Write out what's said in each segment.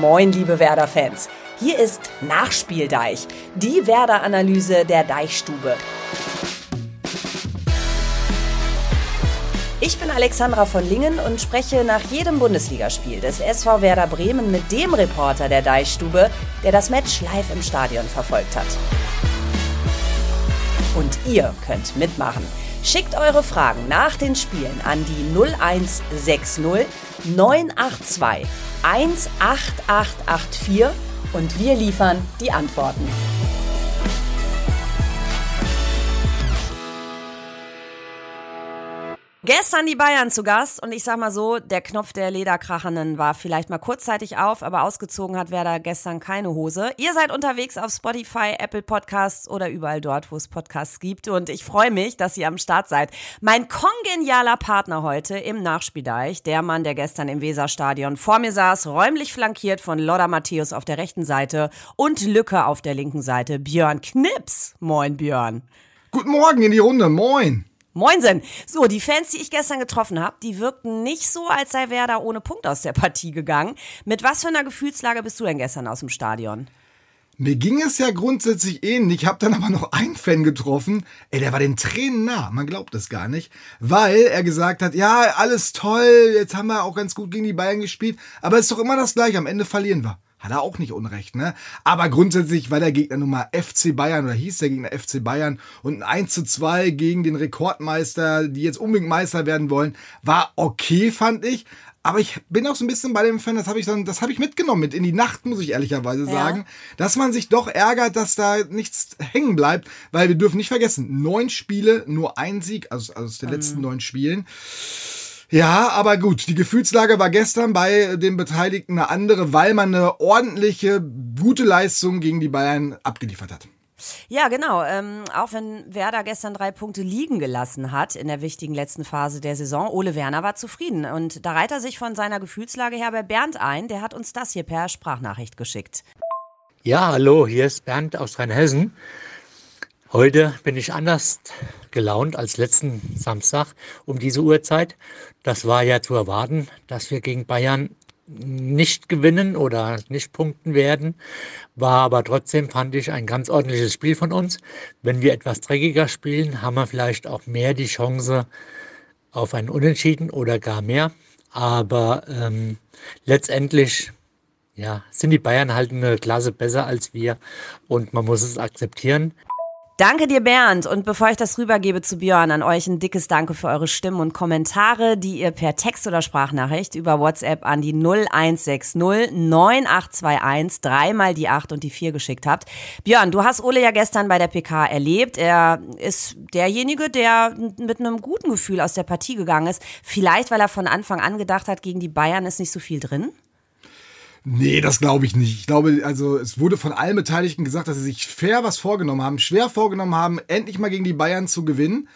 Moin, liebe Werder-Fans. Hier ist Nachspieldeich, die Werder-Analyse der Deichstube. Ich bin Alexandra von Lingen und spreche nach jedem Bundesligaspiel des SV Werder Bremen mit dem Reporter der Deichstube, der das Match live im Stadion verfolgt hat. Und ihr könnt mitmachen. Schickt eure Fragen nach den Spielen an die 0160 982 18884 und wir liefern die Antworten. Gestern die Bayern zu Gast und ich sag mal so, der Knopf der Lederkrachenden war vielleicht mal kurzzeitig auf, aber ausgezogen hat Werder gestern keine Hose. Ihr seid unterwegs auf Spotify, Apple Podcasts oder überall dort, wo es Podcasts gibt und ich freue mich, dass ihr am Start seid. Mein kongenialer Partner heute im Nachspieldeich, der Mann, der gestern im Weserstadion vor mir saß, räumlich flankiert von Lodder Matthäus auf der rechten Seite und Lücke auf der linken Seite, Björn Knips. Moin Björn. Guten Morgen in die Runde, moin. Moinsen. So, die Fans, die ich gestern getroffen habe, die wirkten nicht so, als sei Werder ohne Punkt aus der Partie gegangen. Mit was für einer Gefühlslage bist du denn gestern aus dem Stadion? Mir ging es ja grundsätzlich ähnlich. Ich habe dann aber noch einen Fan getroffen. Ey, der war den Tränen nah. Man glaubt es gar nicht. Weil er gesagt hat, ja, alles toll. Jetzt haben wir auch ganz gut gegen die Bayern gespielt. Aber es ist doch immer das Gleiche. Am Ende verlieren wir. Hat er auch nicht unrecht, ne? Aber grundsätzlich war der Gegner nun mal FC Bayern oder hieß der Gegner FC Bayern und ein 1 zu 2 gegen den Rekordmeister, die jetzt unbedingt Meister werden wollen, war okay, fand ich. Aber ich bin auch so ein bisschen bei dem Fan, das habe ich dann, das habe ich mitgenommen mit in die Nacht, muss ich ehrlicherweise sagen, ja. dass man sich doch ärgert, dass da nichts hängen bleibt, weil wir dürfen nicht vergessen, neun Spiele, nur ein Sieg, also, aus den mhm. letzten neun Spielen. Ja, aber gut, die Gefühlslage war gestern bei den Beteiligten eine andere, weil man eine ordentliche, gute Leistung gegen die Bayern abgeliefert hat. Ja, genau. Ähm, auch wenn Werder gestern drei Punkte liegen gelassen hat in der wichtigen letzten Phase der Saison, Ole Werner war zufrieden. Und da reiht er sich von seiner Gefühlslage her bei Bernd ein. Der hat uns das hier per Sprachnachricht geschickt. Ja, hallo, hier ist Bernd aus Rheinhessen. Heute bin ich anders gelaunt als letzten Samstag um diese Uhrzeit. Das war ja zu erwarten, dass wir gegen Bayern nicht gewinnen oder nicht punkten werden. War aber trotzdem, fand ich, ein ganz ordentliches Spiel von uns. Wenn wir etwas dreckiger spielen, haben wir vielleicht auch mehr die Chance auf ein Unentschieden oder gar mehr. Aber ähm, letztendlich ja, sind die Bayern halt eine Klasse besser als wir und man muss es akzeptieren. Danke dir, Bernd. Und bevor ich das rübergebe zu Björn, an euch ein dickes Danke für eure Stimmen und Kommentare, die ihr per Text oder Sprachnachricht über WhatsApp an die 0160 9821 dreimal die 8 und die 4 geschickt habt. Björn, du hast Ole ja gestern bei der PK erlebt. Er ist derjenige, der mit einem guten Gefühl aus der Partie gegangen ist. Vielleicht, weil er von Anfang an gedacht hat, gegen die Bayern ist nicht so viel drin? Nee, das glaube ich nicht. Ich glaube, also es wurde von allen Beteiligten gesagt, dass sie sich fair was vorgenommen haben, schwer vorgenommen haben, endlich mal gegen die Bayern zu gewinnen.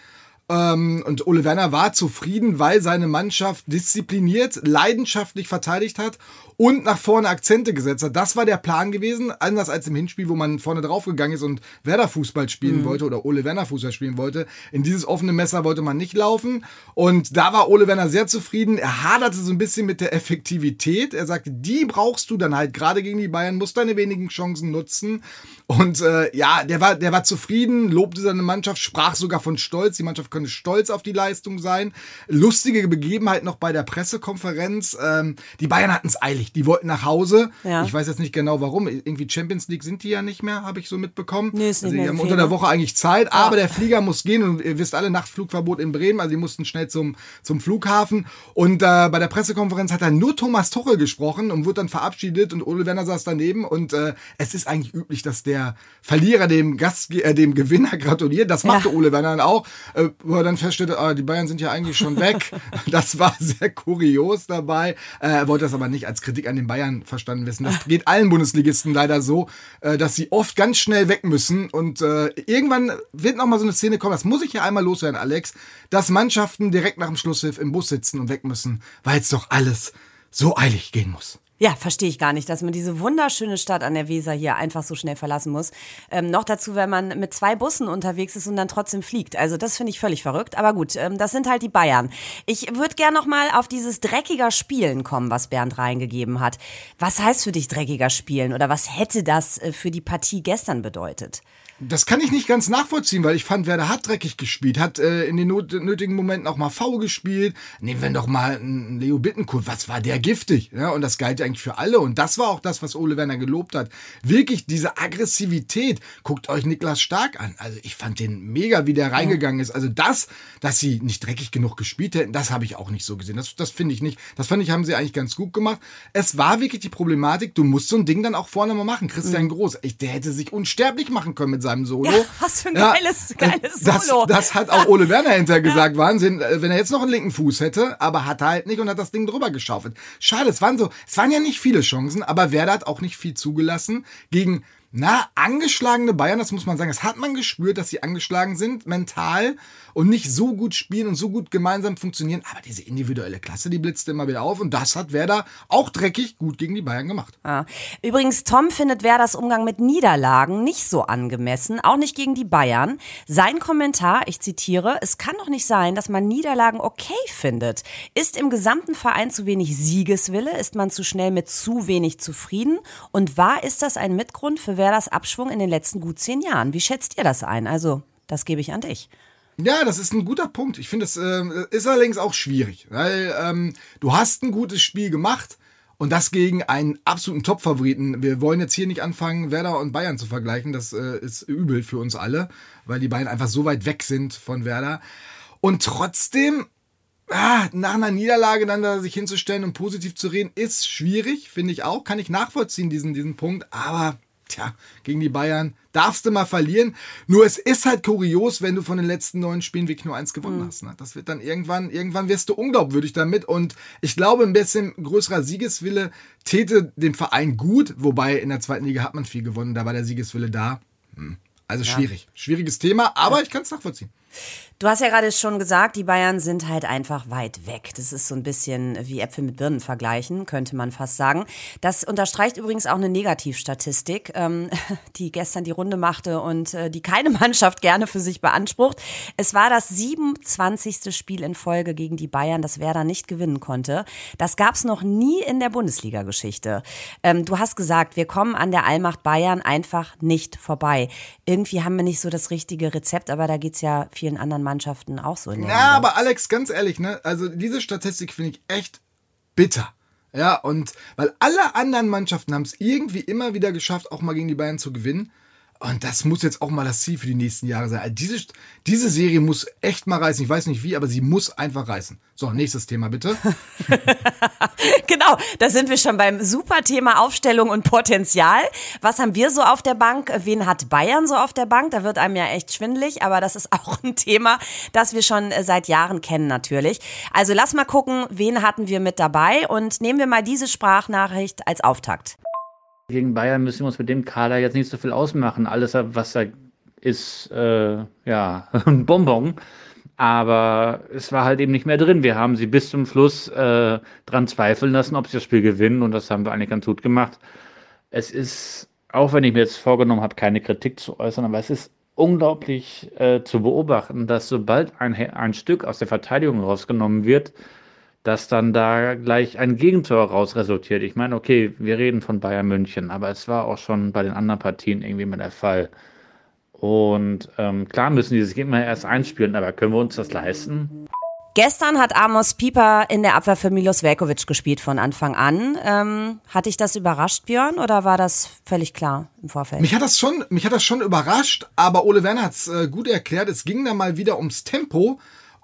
Ähm, und Ole Werner war zufrieden, weil seine Mannschaft diszipliniert, leidenschaftlich verteidigt hat und nach vorne Akzente gesetzt hat. Das war der Plan gewesen, anders als im Hinspiel, wo man vorne draufgegangen ist und Werder Fußball spielen mhm. wollte oder Ole Werner Fußball spielen wollte. In dieses offene Messer wollte man nicht laufen und da war Ole Werner sehr zufrieden. Er haderte so ein bisschen mit der Effektivität. Er sagte, die brauchst du dann halt gerade gegen die Bayern, musst deine wenigen Chancen nutzen und äh, ja, der war, der war zufrieden, lobte seine Mannschaft, sprach sogar von Stolz. Die Mannschaft könne stolz auf die Leistung sein. Lustige Begebenheit noch bei der Pressekonferenz. Ähm, die Bayern hatten es eilig. Die wollten nach Hause. Ja. Ich weiß jetzt nicht genau warum. Irgendwie Champions League sind die ja nicht mehr, habe ich so mitbekommen. Nee, ist nicht also die haben unter der Woche eigentlich Zeit, aber der Flieger muss gehen und ihr wisst alle, Nachtflugverbot in Bremen. Also die mussten schnell zum, zum Flughafen. Und äh, bei der Pressekonferenz hat dann nur Thomas Tuchel gesprochen und wurde dann verabschiedet und Ole Werner saß daneben. Und äh, es ist eigentlich üblich, dass der der Verlierer dem Gast, äh, dem Gewinner gratuliert. Das machte ja. Ole Werner dann auch, äh, wo er dann feststellte, ah, die Bayern sind ja eigentlich schon weg. das war sehr kurios dabei. Äh, er wollte das aber nicht als Kritik an den Bayern verstanden wissen. Das geht allen Bundesligisten leider so, äh, dass sie oft ganz schnell weg müssen und äh, irgendwann wird noch mal so eine Szene kommen. Das muss ich ja einmal loswerden, Alex, dass Mannschaften direkt nach dem Schlusspfiff im Bus sitzen und weg müssen, weil es doch alles so eilig gehen muss. Ja, verstehe ich gar nicht, dass man diese wunderschöne Stadt an der Weser hier einfach so schnell verlassen muss. Ähm, noch dazu, wenn man mit zwei Bussen unterwegs ist und dann trotzdem fliegt. Also das finde ich völlig verrückt. Aber gut, ähm, das sind halt die Bayern. Ich würde gerne noch mal auf dieses dreckiger Spielen kommen, was Bernd reingegeben hat. Was heißt für dich dreckiger Spielen oder was hätte das äh, für die Partie gestern bedeutet? Das kann ich nicht ganz nachvollziehen, weil ich fand, Werder hat dreckig gespielt, hat äh, in den not nötigen Momenten auch mal faul gespielt. Nehmen wir doch mal einen Leo Bittencourt, was war der giftig? Ja, und das galt eigentlich für alle. Und das war auch das, was Ole Werner gelobt hat. Wirklich diese Aggressivität. Guckt euch Niklas Stark an. Also ich fand den mega, wie der reingegangen ist. Also das, dass sie nicht dreckig genug gespielt hätten, das habe ich auch nicht so gesehen. Das, das finde ich nicht. Das fand ich, haben sie eigentlich ganz gut gemacht. Es war wirklich die Problematik, du musst so ein Ding dann auch vorne mal machen. Christian mhm. Groß, ich, der hätte sich unsterblich machen können mit seinem Solo. Ja, was für ein geiles, ja, geiles Solo. Das, das hat auch Ole Werner hinterher gesagt. Ja. Wahnsinn, äh, wenn er jetzt noch einen linken Fuß hätte, aber hat er halt nicht und hat das Ding drüber geschaufelt. Schade, es waren so, es waren ja nicht viele Chancen, aber Werder hat auch nicht viel zugelassen gegen na, angeschlagene Bayern, das muss man sagen, das hat man gespürt, dass sie angeschlagen sind, mental und nicht so gut spielen und so gut gemeinsam funktionieren. Aber diese individuelle Klasse, die blitzte immer wieder auf und das hat Werder auch dreckig gut gegen die Bayern gemacht. Ja. Übrigens, Tom findet Werders Umgang mit Niederlagen nicht so angemessen, auch nicht gegen die Bayern. Sein Kommentar, ich zitiere, es kann doch nicht sein, dass man Niederlagen okay findet. Ist im gesamten Verein zu wenig Siegeswille? Ist man zu schnell mit zu wenig zufrieden? Und war ist das ein Mitgrund für Werders Abschwung in den letzten gut zehn Jahren. Wie schätzt ihr das ein? Also, das gebe ich an dich. Ja, das ist ein guter Punkt. Ich finde, es äh, ist allerdings auch schwierig, weil ähm, du hast ein gutes Spiel gemacht und das gegen einen absoluten Top-Favoriten. Wir wollen jetzt hier nicht anfangen, Werder und Bayern zu vergleichen. Das äh, ist übel für uns alle, weil die beiden einfach so weit weg sind von Werder. Und trotzdem, ah, nach einer Niederlage dann da sich hinzustellen und positiv zu reden, ist schwierig, finde ich auch. Kann ich nachvollziehen, diesen, diesen Punkt. Aber tja, gegen die Bayern darfst du mal verlieren. Nur es ist halt kurios, wenn du von den letzten neun Spielen wirklich nur eins gewonnen mhm. hast. Ne? Das wird dann irgendwann, irgendwann wirst du unglaubwürdig damit. Und ich glaube, ein bisschen größerer Siegeswille täte dem Verein gut. Wobei in der zweiten Liga hat man viel gewonnen, da war der Siegeswille da. Hm. Also schwierig. Ja. Schwieriges Thema, aber ja. ich kann es nachvollziehen. Du hast ja gerade schon gesagt, die Bayern sind halt einfach weit weg. Das ist so ein bisschen wie Äpfel mit Birnen vergleichen, könnte man fast sagen. Das unterstreicht übrigens auch eine Negativstatistik, ähm, die gestern die Runde machte und äh, die keine Mannschaft gerne für sich beansprucht. Es war das 27. Spiel in Folge gegen die Bayern, das Werder nicht gewinnen konnte. Das gab es noch nie in der Bundesliga-Geschichte. Ähm, du hast gesagt, wir kommen an der Allmacht Bayern einfach nicht vorbei. Irgendwie haben wir nicht so das richtige Rezept, aber da geht's ja vielen anderen Mannschaften auch so. In der ja, aber Alex, ganz ehrlich, ne? Also diese Statistik finde ich echt bitter. Ja, und weil alle anderen Mannschaften haben es irgendwie immer wieder geschafft, auch mal gegen die Bayern zu gewinnen. Und das muss jetzt auch mal das Ziel für die nächsten Jahre sein. Also diese, diese Serie muss echt mal reißen. Ich weiß nicht wie, aber sie muss einfach reißen. So, nächstes Thema bitte. genau, da sind wir schon beim super Thema Aufstellung und Potenzial. Was haben wir so auf der Bank? Wen hat Bayern so auf der Bank? Da wird einem ja echt schwindelig, aber das ist auch ein Thema, das wir schon seit Jahren kennen natürlich. Also lass mal gucken, wen hatten wir mit dabei und nehmen wir mal diese Sprachnachricht als Auftakt. Gegen Bayern müssen wir uns mit dem Kader jetzt nicht so viel ausmachen. Alles, was da ist, äh, ja, ein Bonbon. Aber es war halt eben nicht mehr drin. Wir haben sie bis zum Schluss äh, dran zweifeln lassen, ob sie das Spiel gewinnen. Und das haben wir eigentlich ganz gut gemacht. Es ist, auch wenn ich mir jetzt vorgenommen habe, keine Kritik zu äußern, aber es ist unglaublich äh, zu beobachten, dass sobald ein, ein Stück aus der Verteidigung rausgenommen wird, dass dann da gleich ein Gegentor raus resultiert. Ich meine, okay, wir reden von Bayern München, aber es war auch schon bei den anderen Partien irgendwie mal der Fall. Und ähm, klar müssen die sich immer erst einspielen, aber können wir uns das leisten? Gestern hat Amos Pieper in der Abwehr für Milos Velkovic gespielt von Anfang an. Ähm, hat dich das überrascht, Björn, oder war das völlig klar im Vorfeld? Mich hat das schon, mich hat das schon überrascht, aber Ole Werner hat es äh, gut erklärt. Es ging da mal wieder ums Tempo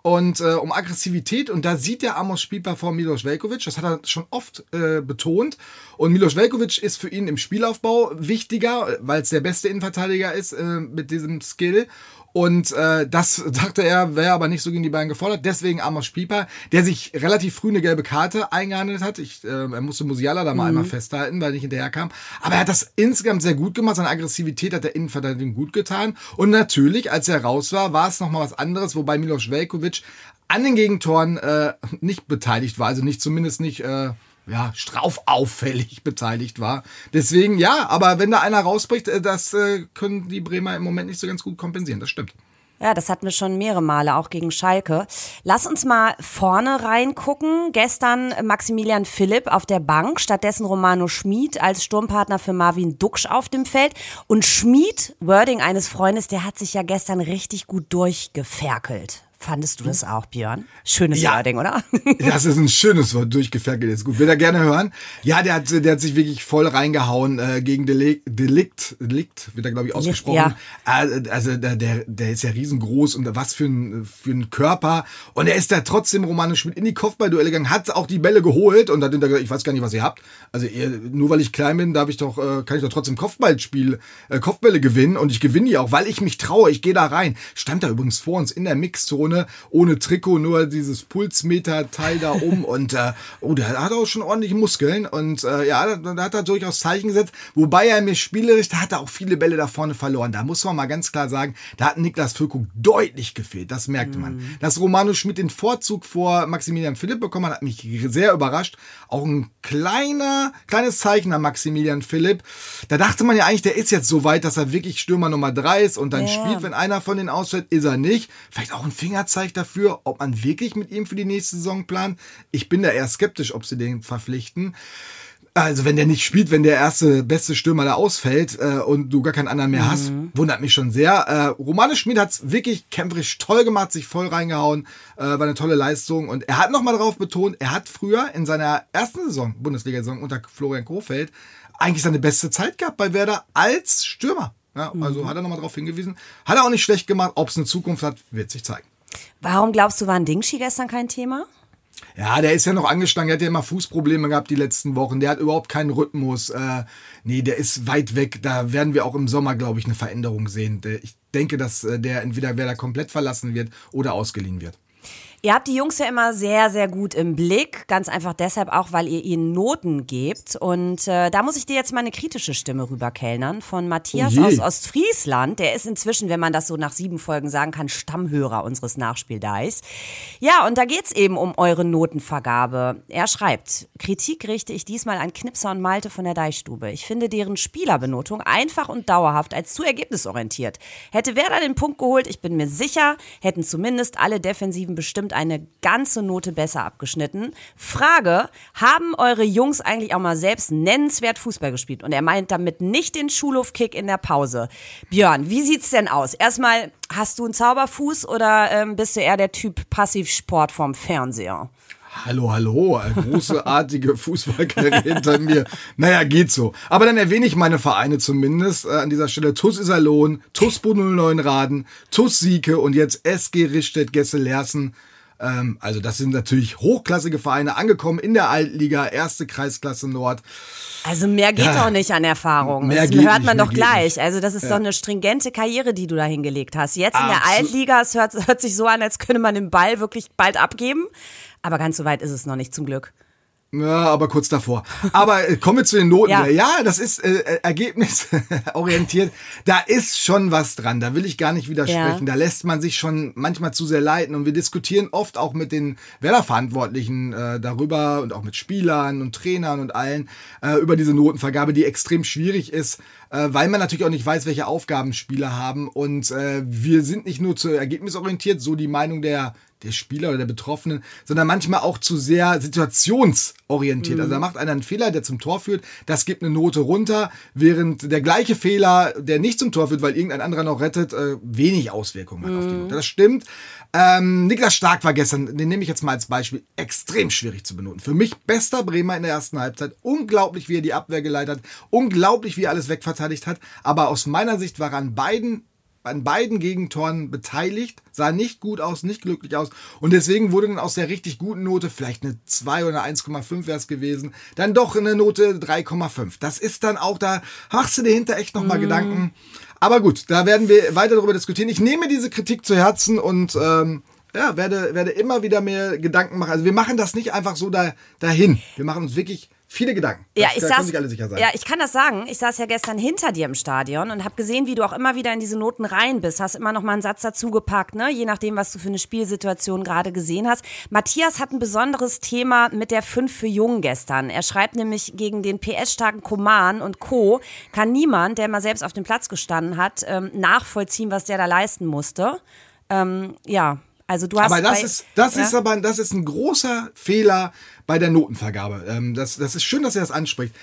und äh, um Aggressivität. Und da sieht der Amos spielbar vor Milos Velkovic. Das hat er schon oft äh, betont. Und Milos Velkovic ist für ihn im Spielaufbau wichtiger, weil es der beste Innenverteidiger ist äh, mit diesem Skill. Und äh, das dachte er, wäre aber nicht so gegen die Bayern gefordert. Deswegen Amos Spieper, der sich relativ früh eine gelbe Karte eingehandelt hat. Ich, äh, er musste Musiala da mal mhm. einmal festhalten, weil er nicht hinterherkam. Aber er hat das insgesamt sehr gut gemacht. Seine Aggressivität hat der Innenverteidigung gut getan. Und natürlich, als er raus war, war es nochmal was anderes, wobei Milos Velkovic an den Gegentoren äh, nicht beteiligt war. Also nicht zumindest nicht... Äh, ja, strafauffällig beteiligt war. Deswegen, ja, aber wenn da einer rausbricht, äh, das äh, können die Bremer im Moment nicht so ganz gut kompensieren. Das stimmt. Ja, das hatten wir schon mehrere Male, auch gegen Schalke. Lass uns mal vorne reingucken. Gestern Maximilian Philipp auf der Bank, stattdessen Romano Schmid als Sturmpartner für Marvin Duksch auf dem Feld. Und Schmid, Wording eines Freundes, der hat sich ja gestern richtig gut durchgeferkelt. Fandest du das auch, Björn? Schönes ja. Wording, oder? Das ist ein schönes Wort, durchgeferkelt ist gut. Will er gerne hören? Ja, der hat, der hat sich wirklich voll reingehauen äh, gegen Delikt, Delikt, Delikt wird er, glaube ich, ausgesprochen. Ja. Äh, also der, der, ist ja riesengroß und was für ein, für ein Körper. Und er ist da trotzdem Romano Schmidt in die Kopfballduelle gegangen, hat auch die Bälle geholt und hat hinterher gesagt, ich weiß gar nicht, was ihr habt. Also ihr, nur weil ich klein bin, darf ich doch, äh, kann ich doch trotzdem Kopfballspiel, äh, Kopfbälle gewinnen und ich gewinne die auch, weil ich mich traue. Ich gehe da rein. Stand da übrigens vor uns in der Mixzone ohne, ohne Trikot, nur dieses Pulsmeter-Teil da um. und äh, oh, der hat auch schon ordentlich Muskeln. Und äh, ja, da, da hat er durchaus Zeichen gesetzt. Wobei er mir spielerisch, da hat er auch viele Bälle da vorne verloren. Da muss man mal ganz klar sagen, da hat Niklas Füllkrug deutlich gefehlt. Das merkte man. Mhm. Dass Romano Schmidt den Vorzug vor Maximilian Philipp bekommen hat, hat mich sehr überrascht. Auch ein kleiner, kleines Zeichen an Maximilian Philipp. Da dachte man ja eigentlich, der ist jetzt so weit, dass er wirklich Stürmer Nummer drei ist und dann ja. spielt, wenn einer von den ausfällt, ist er nicht. Vielleicht auch ein Finger Fingerzeig dafür, ob man wirklich mit ihm für die nächste Saison plant. Ich bin da eher skeptisch, ob sie den verpflichten. Also wenn der nicht spielt, wenn der erste beste Stürmer da ausfällt äh, und du gar keinen anderen mehr mhm. hast, wundert mich schon sehr. Äh, Romane Schmid hat's wirklich kämpferisch toll gemacht, sich voll reingehauen, äh, war eine tolle Leistung und er hat nochmal darauf betont, er hat früher in seiner ersten Saison, Bundesliga-Saison unter Florian Kofeld, eigentlich seine beste Zeit gehabt bei Werder als Stürmer. Ja, also mhm. hat er nochmal darauf hingewiesen. Hat er auch nicht schlecht gemacht. Ob es eine Zukunft hat, wird sich zeigen. Warum glaubst du, war ein Dingshi gestern kein Thema? Ja, der ist ja noch angeschlagen. Der hat ja immer Fußprobleme gehabt die letzten Wochen. Der hat überhaupt keinen Rhythmus. Äh, nee, der ist weit weg. Da werden wir auch im Sommer, glaube ich, eine Veränderung sehen. Ich denke, dass äh, der entweder wer da komplett verlassen wird oder ausgeliehen wird. Ihr habt die Jungs ja immer sehr, sehr gut im Blick. Ganz einfach deshalb auch, weil ihr ihnen Noten gebt. Und äh, da muss ich dir jetzt mal eine kritische Stimme rüberkellnern von Matthias oh aus Ostfriesland. Der ist inzwischen, wenn man das so nach sieben Folgen sagen kann, Stammhörer unseres Nachspieldeis. Ja, und da geht's eben um eure Notenvergabe. Er schreibt, Kritik richte ich diesmal an Knipser und Malte von der Deichstube. Ich finde deren Spielerbenotung einfach und dauerhaft als zu ergebnisorientiert. Hätte Werder den Punkt geholt, ich bin mir sicher, hätten zumindest alle Defensiven bestimmt eine ganze Note besser abgeschnitten. Frage, haben eure Jungs eigentlich auch mal selbst nennenswert Fußball gespielt? Und er meint damit nicht den Schulhofkick in der Pause. Björn, wie sieht's denn aus? Erstmal, hast du einen Zauberfuß oder ähm, bist du eher der Typ Passivsport vom Fernseher? Hallo, hallo, eine großartige Fußballkarriere hinter mir. Naja, geht so. Aber dann erwähne ich meine Vereine zumindest äh, an dieser Stelle. TUS Iserlohn, TUS 09 Raden, TUS Sieke und jetzt SG Ristedt Gessel-Lersen. Ähm, also das sind natürlich hochklassige Vereine, angekommen in der Altliga, erste Kreisklasse Nord. Also mehr geht ja, doch nicht an Erfahrung. Mehr das hört man nicht, doch gleich. Nicht. Also das ist ja. doch eine stringente Karriere, die du da hingelegt hast. Jetzt in der Altliga, es hört, hört sich so an, als könne man den Ball wirklich bald abgeben. Aber ganz so weit ist es noch nicht, zum Glück. Ja, aber kurz davor. Aber äh, kommen wir zu den Noten. Ja, ja das ist äh, äh ergebnisorientiert. da ist schon was dran. Da will ich gar nicht widersprechen. Ja. Da lässt man sich schon manchmal zu sehr leiten. Und wir diskutieren oft auch mit den Werder-Verantwortlichen äh, darüber und auch mit Spielern und Trainern und allen äh, über diese Notenvergabe, die extrem schwierig ist, äh, weil man natürlich auch nicht weiß, welche Aufgaben Spieler haben. Und äh, wir sind nicht nur zu ergebnisorientiert, so die Meinung der der Spieler oder der Betroffenen, sondern manchmal auch zu sehr situationsorientiert. Mhm. Also da macht einer einen Fehler, der zum Tor führt, das gibt eine Note runter, während der gleiche Fehler, der nicht zum Tor führt, weil irgendein anderer noch rettet, äh, wenig Auswirkungen hat mhm. auf die mhm. Note. Das stimmt. Ähm, Niklas Stark war gestern, den nehme ich jetzt mal als Beispiel, extrem schwierig zu benoten. Für mich bester Bremer in der ersten Halbzeit. Unglaublich, wie er die Abwehr geleitet hat. Unglaublich, wie er alles wegverteidigt hat. Aber aus meiner Sicht war er an beiden an beiden Gegentoren beteiligt, sah nicht gut aus, nicht glücklich aus und deswegen wurde dann aus der richtig guten Note, vielleicht eine 2 oder 1,5 wäre es gewesen, dann doch eine Note 3,5. Das ist dann auch, da machst du dir hinter echt nochmal mm. Gedanken. Aber gut, da werden wir weiter darüber diskutieren. Ich nehme diese Kritik zu Herzen und ähm, ja, werde, werde immer wieder mehr Gedanken machen. Also wir machen das nicht einfach so da, dahin. Wir machen uns wirklich viele Gedanken. Ja, Das- ich da saß, sich alle sicher sein. ja, ich kann das sagen. Ich saß ja gestern hinter dir im Stadion und habe gesehen, wie du auch immer wieder in diese Noten rein bist. Hast immer noch mal einen Satz dazu gepackt, ne? Je nachdem, was du für eine Spielsituation gerade gesehen hast. Matthias hat ein besonderes Thema mit der 5 für Jungen gestern. Er schreibt nämlich, gegen den PS-starken Koman und Co. kann niemand, der mal selbst auf dem Platz gestanden hat, ähm, nachvollziehen, was der da leisten musste. Ähm, ja, also du hast Aber das bei- ist, das ja? ist aber, das ist ein großer Fehler bei der Notenvergabe. Ähm, das, das ist schön, dass er das anspricht.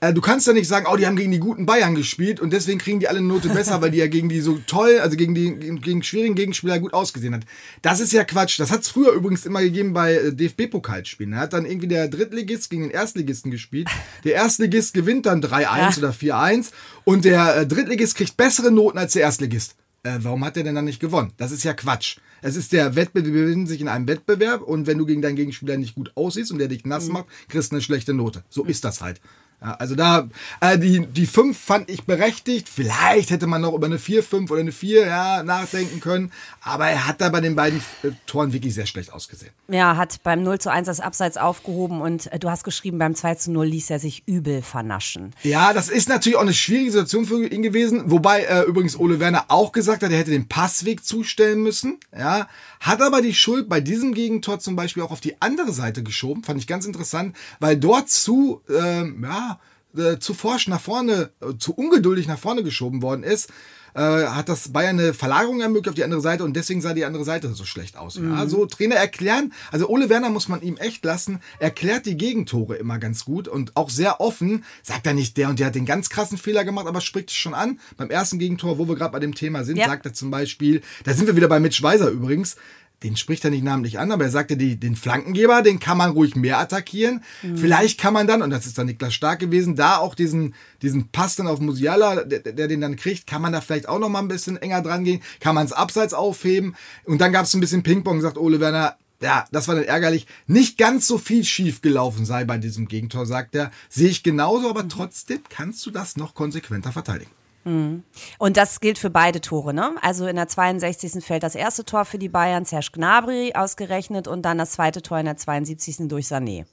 Äh, du kannst ja nicht sagen, oh, die haben gegen die guten Bayern gespielt und deswegen kriegen die alle eine Note besser, weil die ja gegen die so toll, also gegen die gegen, gegen schwierigen Gegenspieler gut ausgesehen hat. Das ist ja Quatsch. Das hat es früher übrigens immer gegeben bei äh, DFB-Pokalspielen. Da hat dann irgendwie der Drittligist gegen den Erstligisten gespielt. Der Erstligist gewinnt dann 3-1 Ja. oder 4-1 und der äh, Drittligist kriegt bessere Noten als der Erstligist. Äh, warum hat der denn dann nicht gewonnen? Das ist ja Quatsch. Es ist der Wettbewerb, wir befinden sich in einem Wettbewerb und wenn du gegen deinen Gegenspieler nicht gut aussiehst und der dich nass macht, kriegst du eine schlechte Note. So ist das halt. Ja, also da, äh, die, die 5 fand ich berechtigt. Vielleicht hätte man noch über eine 4, 5 oder eine 4 ja, nachdenken können. Aber er hat da bei den beiden äh, Toren wirklich sehr schlecht ausgesehen. Ja, hat beim 0 zu 1 das Abseits aufgehoben und äh, du hast geschrieben, beim 2 zu 0 ließ er sich übel vernaschen. Ja, das ist natürlich auch eine schwierige Situation für ihn gewesen. Wobei äh, übrigens Ole Werner auch gesagt hat, er hätte den Passweg zustellen müssen. Ja, hat aber die Schuld bei diesem Gegentor zum Beispiel auch auf die andere Seite geschoben. Fand ich ganz interessant, weil dort zu, ähm, ja, äh, zu forsch nach vorne, äh, zu ungeduldig nach vorne geschoben worden ist. Äh, hat das Bayern eine Verlagerung ermöglicht auf die andere Seite und deswegen sah die andere Seite so schlecht aus. Ja, so Trainer erklären, also Ole Werner muss man ihm echt lassen, erklärt die Gegentore immer ganz gut und auch sehr offen. Sagt er nicht, der und der hat den ganz krassen Fehler gemacht, aber spricht es schon an. Beim ersten Gegentor, wo wir gerade bei dem Thema sind, Ja. sagt er zum Beispiel, da sind wir wieder bei Mitch Weiser übrigens, den spricht er nicht namentlich an, aber er sagte, die, den Flankengeber, den kann man ruhig mehr attackieren. Vielleicht kann man dann, und das ist dann Niklas Stark gewesen, da auch diesen, diesen Pass dann auf Musiala, der, der den dann kriegt, kann man da vielleicht auch noch mal ein bisschen enger dran gehen, kann man es abseits aufheben. Und dann gab es ein bisschen Ping-Pong, sagt Ole Werner, ja, das war dann ärgerlich. Nicht ganz so viel schief gelaufen sei bei diesem Gegentor, sagt er. Sehe ich genauso, aber trotzdem kannst du das noch konsequenter verteidigen. Und das gilt für beide Tore, ne? Also in der 62. fällt das erste Tor für die Bayern, Serge Gnabry ausgerechnet und dann das zweite Tor in der 72. durch Sané.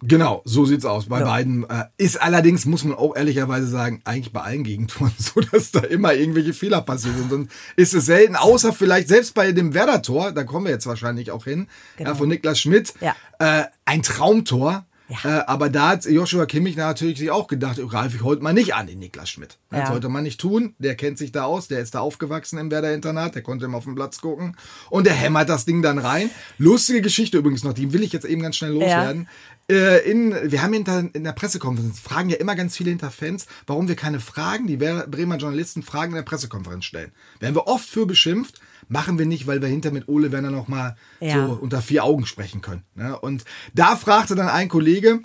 Genau, so sieht's aus. Bei Ja. beiden äh, ist allerdings, muss man auch ehrlicherweise sagen, eigentlich bei allen Gegentoren so, dass da immer irgendwelche Fehler passiert sind. Und ist es selten, außer vielleicht selbst bei dem Werder-Tor, da kommen wir jetzt wahrscheinlich auch hin, Genau. äh, von Niklas Schmidt, Ja. äh, ein Traumtor. Ja. Äh, aber da hat Joshua Kimmich natürlich sich auch gedacht, greife ich heute mal nicht an den Niklas Schmidt. Das Ja. sollte man nicht tun. Der kennt sich da aus, der ist da aufgewachsen im Werder-Internat, der konnte immer auf den Platz gucken. Und der hämmert das Ding dann rein. Lustige Geschichte übrigens noch, die will ich jetzt eben ganz schnell loswerden. Äh, in, wir haben hinter, in der Pressekonferenz, fragen ja immer ganz viele hinter Fans, warum wir keine Fragen, die Bremer Journalisten Fragen in der Pressekonferenz stellen. Werden wir oft für beschimpft, machen wir nicht, weil wir hinter mit Ole Werner noch mal Ja. so unter vier Augen sprechen können. Ne? Und da fragte dann ein Kollege,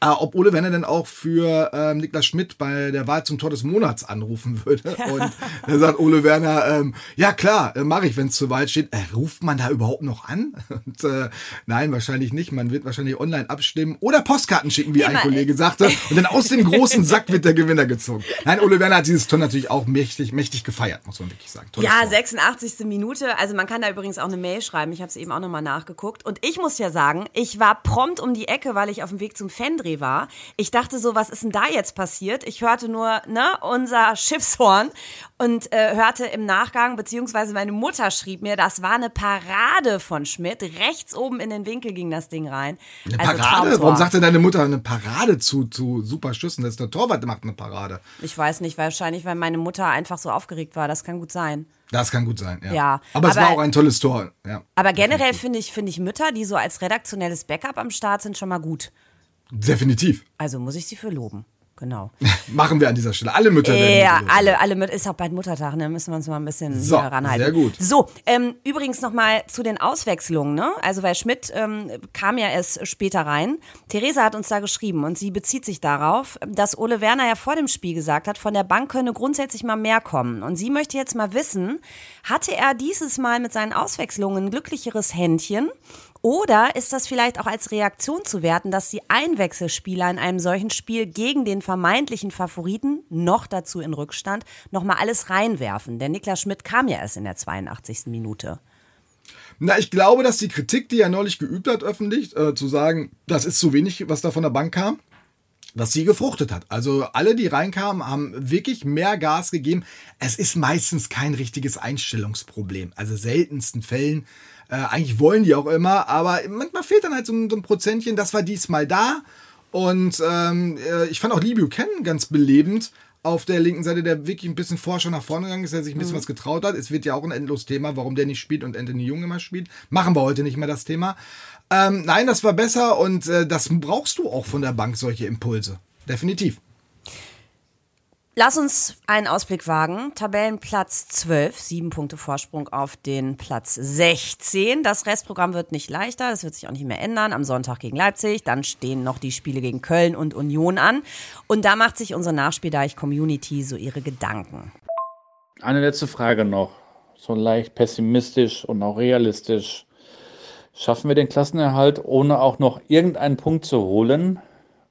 äh, ob Ole Werner denn auch für ähm, Niklas Schmidt bei der Wahl zum Tor des Monats anrufen würde. Und da sagt Ole Werner, ähm, ja klar, äh, mache ich, wenn es zur Wahl steht. Äh, ruft man da überhaupt noch an? Und äh, nein, wahrscheinlich nicht. Man wird wahrscheinlich online abstimmen oder Postkarten schicken, wie ein Immer, Kollege sagte. Und dann aus dem großen Sack wird der Gewinner gezogen. Nein, Ole Werner hat dieses Tor natürlich auch mächtig, mächtig gefeiert, muss man wirklich sagen. Tolles Ja, Tor. 86. Minute. Also man kann da übrigens auch eine Mail schreiben. Ich habe es eben auch nochmal nachgeguckt. Und ich muss ja sagen, ich war prompt um die Ecke, weil ich auf dem Weg zum Fendreh war. Ich dachte so, was ist denn da jetzt passiert? Ich hörte nur, ne, unser Schiffshorn und äh, hörte im Nachgang, beziehungsweise meine Mutter schrieb mir, das war eine Parade von Schmidt. Rechts oben in den Winkel ging das Ding rein. Eine Also Parade? Traumtor. Warum sagte deine Mutter eine Parade zu, zu super Schüssen? Das ist der Torwart, macht eine Parade. Ich weiß nicht, wahrscheinlich, weil meine Mutter einfach so aufgeregt war. Das kann gut sein. Das kann gut sein, ja. Ja, aber es aber- war auch ein tolles Tor. Ja. Aber generell finde ich, finde ich Mütter, die so als redaktionelles Backup am Start sind, schon mal gut. Definitiv. Also muss ich sie für loben. Genau. Machen wir an dieser Stelle. Alle Mütter werden Ja, alle, alle mit, ist auch bald Muttertag, ne? Müssen wir uns mal ein bisschen So, ranhalten. sehr gut. So, ähm, übrigens nochmal zu den Auswechslungen, ne? Also, weil Schmidt ähm, kam ja erst später rein. Theresa hat uns da geschrieben und sie bezieht sich darauf, dass Ole Werner ja vor dem Spiel gesagt hat, von der Bank könne grundsätzlich mal mehr kommen. Und sie möchte jetzt mal wissen, hatte er dieses Mal mit seinen Auswechslungen ein glücklicheres Händchen? Oder ist das vielleicht auch als Reaktion zu werten, dass die Einwechselspieler in einem solchen Spiel gegen den vermeintlichen Favoriten, noch dazu in Rückstand, nochmal alles reinwerfen? Denn Niklas Schmidt kam ja erst in der 82. Minute. Na, ich glaube, dass die Kritik, die er neulich geübt hat, öffentlich, äh, zu sagen, das ist zu wenig, was da von der Bank kam, dass sie gefruchtet hat. Also alle, die reinkamen, haben wirklich mehr Gas gegeben. Es ist meistens kein richtiges Einstellungsproblem. Also seltensten Fällen. Äh, eigentlich wollen die auch immer, aber manchmal fehlt dann halt so, ein, so ein Prozentchen. Das war diesmal da. Und ähm, äh, ich fand auch Lee Buchanan ganz belebend auf der linken Seite, der wirklich ein bisschen Forscher nach vorne gegangen ist, der sich ein bisschen mhm. was getraut hat. Es wird ja auch ein endlos Thema, warum der nicht spielt und Anthony Jung immer spielt. Machen wir heute nicht mehr das Thema. Ähm, nein, das war besser und äh, das brauchst du auch von der Bank, solche Impulse. Definitiv. Lass uns einen Ausblick wagen. Tabellenplatz 12, sieben Punkte Vorsprung auf den Platz 16. Das Restprogramm wird nicht leichter, das wird sich auch nicht mehr ändern. Am Sonntag gegen Leipzig, dann stehen noch die Spiele gegen Köln und Union an. Und da macht sich unsere Nachspieldeich-Community so ihre Gedanken. Eine letzte Frage noch, so leicht pessimistisch und auch realistisch. Schaffen wir den Klassenerhalt, ohne auch noch irgendeinen Punkt zu holen?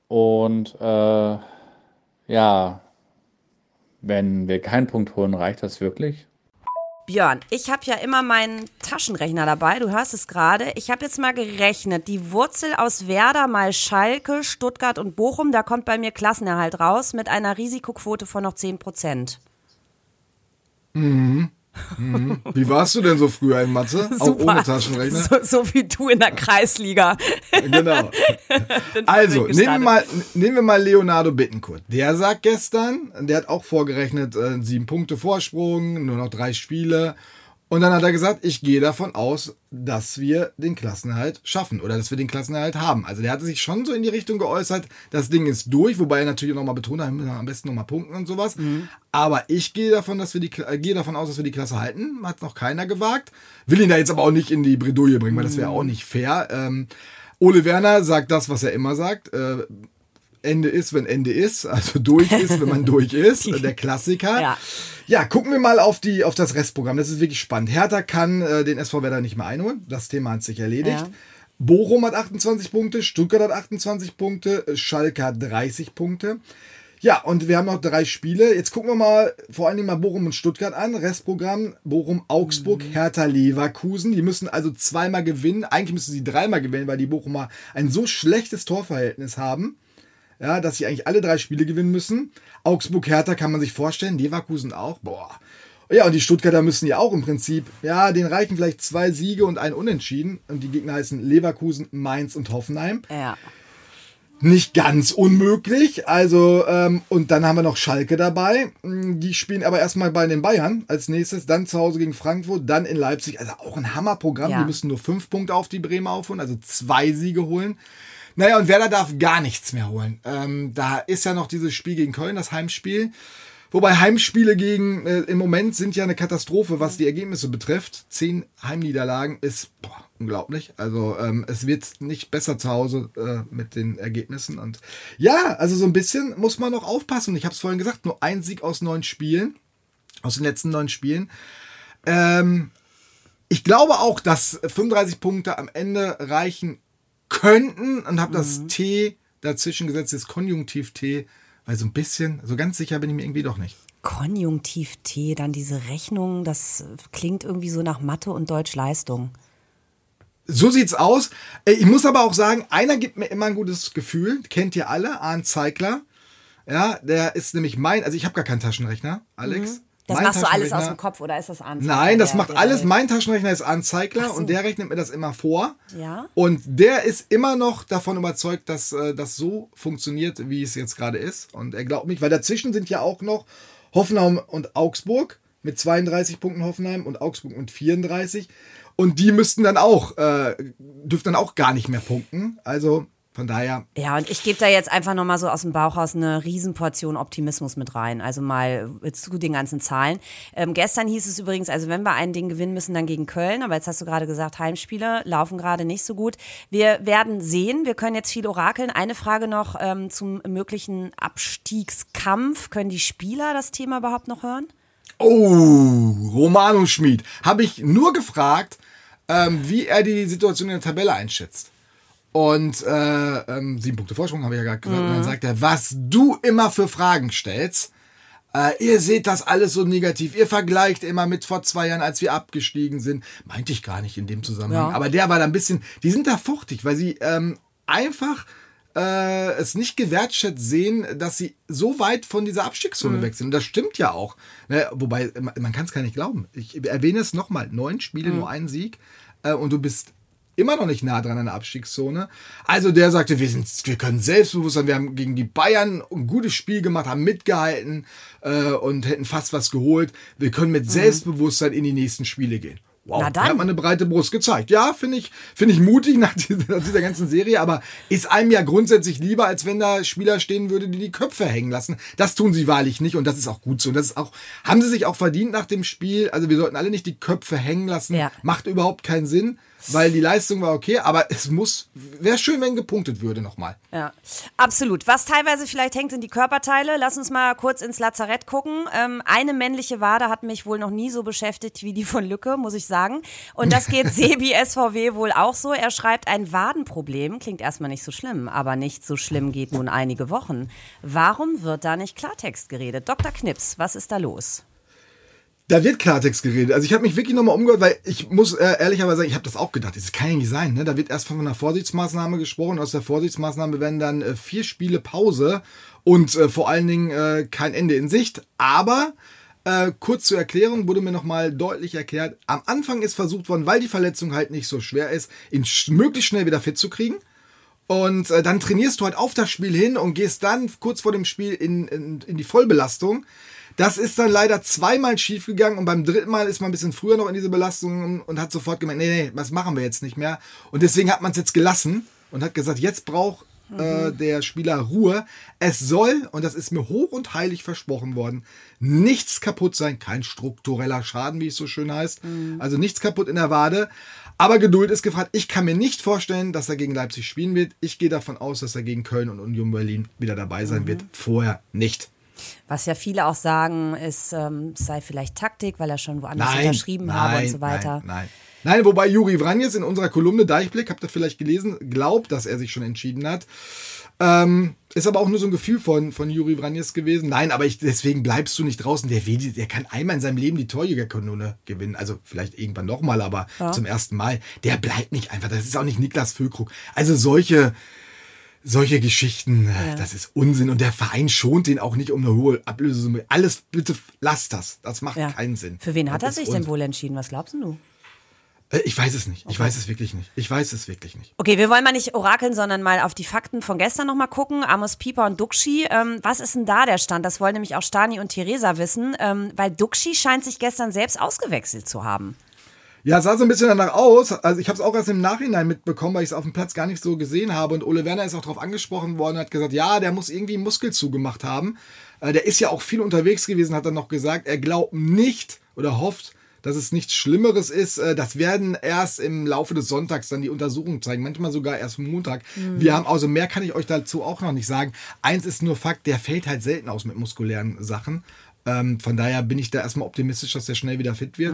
Und äh, ja, wenn wir keinen Punkt holen, reicht das wirklich? Björn, ich habe ja immer meinen Taschenrechner dabei, du hörst es gerade. Ich habe jetzt mal gerechnet, die Wurzel aus Werder mal Schalke, Stuttgart und Bochum, da kommt bei mir Klassenerhalt raus mit einer Risikoquote von noch 10 Prozent. Mhm. Mhm. Wie warst du denn so früher in Mathe? Super. Auch ohne Taschenrechner? So, so, wie du in der Kreisliga. genau. also, nehmen wir, mal, nehmen wir mal Leonardo Bittencourt. Der sagt gestern, der hat auch vorgerechnet, äh, sieben Punkte Vorsprung, nur noch drei Spiele. Und dann hat er gesagt, ich gehe davon aus, dass wir den Klassenerhalt schaffen oder dass wir den Klassenerhalt haben. Also der hatte sich schon so in die Richtung geäußert, das Ding ist durch, wobei er natürlich nochmal betont hat, am besten nochmal punkten und sowas. Mhm. Aber ich gehe davon, dass wir die, äh, gehe davon aus, dass wir die Klasse halten. Hat noch keiner gewagt. Will ihn da jetzt aber auch nicht in die Bredouille bringen, weil das wäre mhm. auch nicht fair. Ähm, Ole Werner sagt das, was er immer sagt. Äh, Ende ist, wenn Ende ist, also durch ist, wenn man durch ist, der Klassiker. Ja. ja, gucken wir mal auf, die, auf das Restprogramm. Das ist wirklich spannend. Hertha kann äh, den SV Werder nicht mehr einholen. Das Thema hat sich erledigt. Ja. Bochum hat 28 Punkte, Stuttgart hat 28 Punkte, Schalke hat 30 Punkte. Ja, und wir haben noch drei Spiele. Jetzt gucken wir mal vor allen Dingen mal Bochum und Stuttgart an. Restprogramm Bochum, Augsburg, mhm. Hertha, Leverkusen. Die müssen also zweimal gewinnen. Eigentlich müssen sie dreimal gewinnen, weil die Bochumer ein so schlechtes Torverhältnis haben ja, dass sie eigentlich alle drei Spiele gewinnen müssen. Augsburg, Hertha kann man sich vorstellen, Leverkusen auch, boah. Ja, und die Stuttgarter müssen ja auch im Prinzip, ja, den reichen vielleicht zwei Siege und ein Unentschieden. Und die Gegner heißen Leverkusen, Mainz und Hoffenheim. Ja. Nicht ganz unmöglich. Also, ähm, und dann haben wir noch Schalke dabei. Die spielen aber erstmal bei den Bayern als nächstes, dann zu Hause gegen Frankfurt, dann in Leipzig. Also auch ein Hammerprogramm. Ja. Die müssen nur fünf Punkte auf die Bremer aufholen, also zwei Siege holen. Naja, und Werder darf gar nichts mehr holen. Ähm, da ist ja noch dieses Spiel gegen Köln, das Heimspiel. Wobei Heimspiele gegen äh, im Moment sind ja eine Katastrophe, was die Ergebnisse betrifft. Zehn Heimniederlagen ist boah, unglaublich. Also ähm, es wird nicht besser zu Hause äh, mit den Ergebnissen. Und ja, also so ein bisschen muss man noch aufpassen. Ich habe es vorhin gesagt, nur ein Sieg aus neun Spielen, aus den letzten neun Spielen. Ähm, ich glaube auch, dass 35 Punkte am Ende reichen könnten und habe das mhm. T dazwischen gesetzt, das Konjunktiv T, weil so ein bisschen, so ganz sicher bin ich mir irgendwie doch nicht. Konjunktiv T, dann diese Rechnung, das klingt irgendwie so nach Mathe und Deutschleistung. So sieht's aus. Ich muss aber auch sagen, einer gibt mir immer ein gutes Gefühl. Kennt ihr alle? Arndt Zeigler. Ja, der ist nämlich mein, also ich habe gar keinen Taschenrechner, Alex. Mhm. Das machst du alles aus dem Kopf oder ist das Anzeigler? Nein, das macht alles. Mein Taschenrechner ist Anzeigler so. und der rechnet mir das immer vor. Ja. Und der ist immer noch davon überzeugt, dass äh, das so funktioniert, wie es jetzt gerade ist. Und er glaubt mich, weil dazwischen sind ja auch noch Hoffenheim und Augsburg mit 32 Punkten Hoffenheim und Augsburg mit 34. Und die müssten dann auch, äh, dürften dann auch gar nicht mehr punkten. Also von daher. Ja, und ich gebe da jetzt einfach nochmal so aus dem Bauch aus eine Riesenportion Optimismus mit rein. Also mal zu den ganzen Zahlen. Ähm, gestern hieß es übrigens, also wenn wir ein Ding gewinnen müssen, dann gegen Köln. Aber jetzt hast du gerade gesagt, Heimspiele laufen gerade nicht so gut. Wir werden sehen. Wir können jetzt viel orakeln. Eine Frage noch ähm, zum möglichen Abstiegskampf. Können die Spieler das Thema überhaupt noch hören? Oh, Romano Schmid. Habe ich nur gefragt, ähm, wie er die Situation in der Tabelle einschätzt. Und äh, ähm, sieben Punkte Vorsprung, habe ich ja gerade gesagt. Mhm. Und dann sagt er, was du immer für Fragen stellst. Äh, ihr seht das alles so negativ. Ihr vergleicht immer mit vor zwei Jahren, als wir abgestiegen sind. Meinte ich gar nicht in dem Zusammenhang. Ja. Aber der war da ein bisschen, die sind da fuchtig, weil sie ähm, einfach äh, es nicht gewertschätzt sehen, dass sie so weit von dieser Abstiegszone weg sind. Und das stimmt ja auch. Ne? Wobei, man, man kann es gar nicht glauben. Ich erwähne es nochmal. Neun Spiele, nur ein Sieg. Äh, und du bist immer noch nicht nah dran an der Abstiegszone. Also der sagte, wir, sind, wir können selbstbewusst sein. Wir haben gegen die Bayern ein gutes Spiel gemacht, haben mitgehalten äh, und hätten fast was geholt. Wir können mit Selbstbewusstsein in die nächsten Spiele gehen. Wow, Na da dann. hat man eine breite Brust gezeigt. Ja, finde ich, finde ich mutig nach dieser, nach dieser ganzen Serie, aber ist einem ja grundsätzlich lieber, als wenn da Spieler stehen würde, die die Köpfe hängen lassen. Das tun sie wahrlich nicht und das ist auch gut so. Und das ist auch, haben sie sich auch verdient nach dem Spiel. Also wir sollten alle nicht die Köpfe hängen lassen. Ja. Macht überhaupt keinen Sinn, weil die Leistung war okay, aber es muss, wäre schön, wenn gepunktet würde nochmal. Ja, absolut. Was teilweise vielleicht hängt, sind die Körperteile. Lass uns mal kurz ins Lazarett gucken. Ähm, eine männliche Wade hat mich wohl noch nie so beschäftigt wie die von Lücke, muss ich sagen. Und das geht Sebi SVW wohl auch so. Er schreibt, ein Wadenproblem klingt erstmal nicht so schlimm, aber nicht so schlimm geht nun einige Wochen. Warum wird da nicht Klartext geredet? Dr. Knips, was ist da los? Da wird Klartext geredet. Also ich habe mich wirklich nochmal umgehört, weil ich muss äh, ehrlicherweise sagen, ich habe das auch gedacht. Das kann ja nicht sein. Ne? Da wird erst von einer Vorsichtsmaßnahme gesprochen. Aus der Vorsichtsmaßnahme werden dann äh, vier Spiele Pause und äh, vor allen Dingen äh, kein Ende in Sicht. Aber äh, kurz zur Erklärung wurde mir nochmal deutlich erklärt. Am Anfang ist versucht worden, weil die Verletzung halt nicht so schwer ist, ihn sch möglichst schnell wieder fit zu kriegen. Und äh, dann trainierst du halt auf das Spiel hin und gehst dann kurz vor dem Spiel in, in, in die Vollbelastung. Das ist dann leider zweimal schiefgegangen und beim dritten Mal ist man ein bisschen früher noch in diese Belastung und hat sofort gemeint, nee, nee, das machen wir jetzt nicht mehr. Und deswegen hat man es jetzt gelassen und hat gesagt, jetzt braucht äh, der Spieler Ruhe. Es soll, und das ist mir hoch und heilig versprochen worden, nichts kaputt sein, kein struktureller Schaden, wie es so schön heißt. Also nichts kaputt in der Wade. Aber Geduld ist gefragt. Ich kann mir nicht vorstellen, dass er gegen Leipzig spielen wird. Ich gehe davon aus, dass er gegen Köln und Union Berlin wieder dabei sein wird. Vorher nicht. Was ja viele auch sagen, ist, ähm, es sei vielleicht Taktik, weil er schon woanders unterschrieben habe und so weiter. Nein, nein. Nein, wobei Juri Vranjes in unserer Kolumne Deichblick, habt ihr vielleicht gelesen, glaubt, dass er sich schon entschieden hat. Ähm, ist aber auch nur so ein Gefühl von, von Juri Vranjes gewesen. Nein, aber ich, deswegen bleibst du nicht draußen. Der, will, der kann einmal in seinem Leben die Torjägerkanone gewinnen. Also vielleicht irgendwann nochmal, aber zum ersten Mal. Der bleibt nicht einfach. Das ist auch nicht Niklas Füllkrug. Also solche, solche Geschichten, äh, das ist Unsinn. Und der Verein schont den auch nicht um eine hohe Ablösesumme. Alles, bitte lasst das. Das macht Ja. keinen Sinn. Für wen hat er Das ist sich denn wohl entschieden? Was glaubst du? Äh, Ich weiß es nicht. Ich weiß es wirklich nicht. Ich weiß es wirklich nicht. Okay, wir wollen mal nicht orakeln, sondern mal auf die Fakten von gestern nochmal gucken. Amos Pieper und Duxi. Ähm, was ist denn da der Stand? Das wollen nämlich auch Stani und Theresa wissen, ähm, weil Duxi scheint sich gestern selbst ausgewechselt zu haben. Ja, sah so ein bisschen danach aus. Also ich habe es auch erst im Nachhinein mitbekommen, weil ich es auf dem Platz gar nicht so gesehen habe. Und Ole Werner ist auch darauf angesprochen worden und hat gesagt, ja, der muss irgendwie Muskel zugemacht haben. Äh, der ist ja auch viel unterwegs gewesen, hat dann noch gesagt. Er glaubt nicht oder hofft, dass es nichts Schlimmeres ist. Äh, Das werden erst im Laufe des Sonntags dann die Untersuchungen zeigen. Manchmal sogar erst Montag. Wir haben, also mehr kann ich euch dazu auch noch nicht sagen. Eins ist nur Fakt, der fällt halt selten aus mit muskulären Sachen. Ähm, von daher bin ich da erstmal optimistisch, dass der schnell wieder fit wird.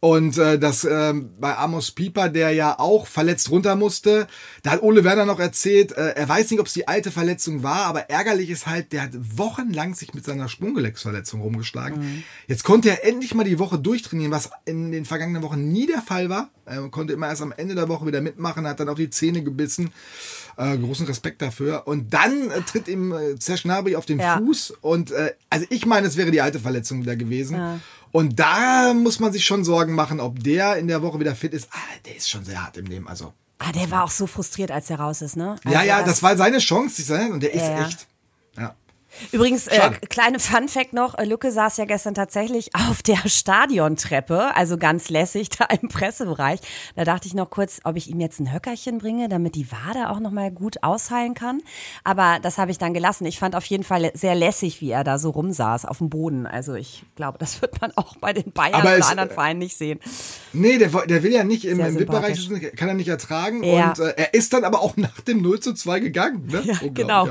Und äh, das ähm, bei Amos Pieper, der ja auch verletzt runter musste, da hat Ole Werner noch erzählt, äh, er weiß nicht, ob es die alte Verletzung war, aber ärgerlich ist halt, der hat wochenlang sich mit seiner Sprunggelenksverletzung rumgeschlagen. Jetzt konnte er endlich mal die Woche durchtrainieren, was in den vergangenen Wochen nie der Fall war. Er konnte immer erst am Ende der Woche wieder mitmachen, hat dann auf die Zähne gebissen. Äh, großen Respekt dafür. Und dann äh, tritt ihm äh, Serge Gnabry auf den Ja. Fuß. Und äh, also ich meine, es wäre die alte Verletzung wieder gewesen. Und da muss man sich schon Sorgen machen, ob der in der Woche wieder fit ist. Ah, der ist schon sehr hart im Leben. Also Ah, der war auch so frustriert, als er raus ist, ne? ja, Also ja, das war seine Chance, und der ist Ja, ja. echt. Übrigens, äh, kleine Fun-Fact noch, äh, Lücke saß ja gestern tatsächlich auf der Stadiontreppe, also ganz lässig da im Pressebereich. Da dachte ich noch kurz, ob ich ihm jetzt ein Höckerchen bringe, damit die Wade auch nochmal gut ausheilen kann. Aber das habe ich dann gelassen. Ich fand auf jeden Fall sehr lässig, wie er da so rumsaß auf dem Boden. Also ich glaube, das wird man auch bei den Bayern oder anderen Vereinen nicht sehen. Nee, der, der will ja nicht im, im VIP-Bereich kann er nicht ertragen. Ja. Und äh, er ist dann aber auch nach dem 0 zu 2 gegangen, ne? Ja, genau.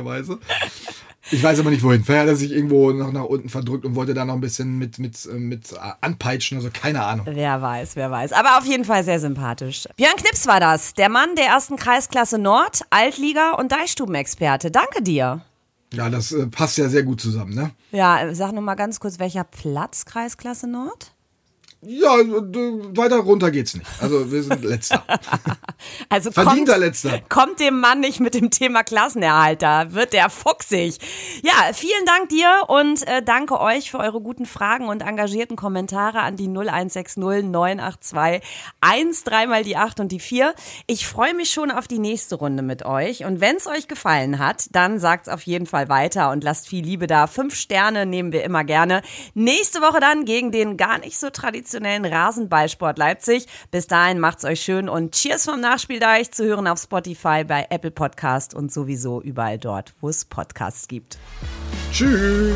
Ich weiß aber nicht wohin. Vielleicht hat er sich irgendwo noch nach unten verdrückt und wollte da noch ein bisschen mit, mit, äh, mit äh, anpeitschen, also keine Ahnung. Wer weiß, wer weiß. Aber auf jeden Fall sehr sympathisch. Björn Knips war das, der Mann der ersten Kreisklasse Nord, Altliga und Deichstubenexperte. Danke dir. Ja, das äh, passt ja sehr gut zusammen, ne? Ja, sag noch mal ganz kurz, welcher Platz Kreisklasse Nord? Ja, weiter runter geht's nicht. Also wir sind letzter. also Verdienter kommt, letzter. Kommt dem Mann nicht mit dem Thema Klassenerhalter, wird der fuchsig. Ja, vielen Dank dir und äh, danke euch für eure guten Fragen und engagierten Kommentare an die 0160 982 1 dreimal die 8 und die 4. Ich freue mich schon auf die nächste Runde mit euch und wenn es euch gefallen hat, dann sagt's auf jeden Fall weiter und lasst viel Liebe da. Fünf Sterne nehmen wir immer gerne. Nächste Woche dann gegen den gar nicht so traditionellen traditionellen Rasenballsport Leipzig. Bis dahin macht's euch schön und Cheers vom Nachspieldeich zu hören auf Spotify, bei Apple Podcast und sowieso überall dort, wo es Podcasts gibt. Tschüss.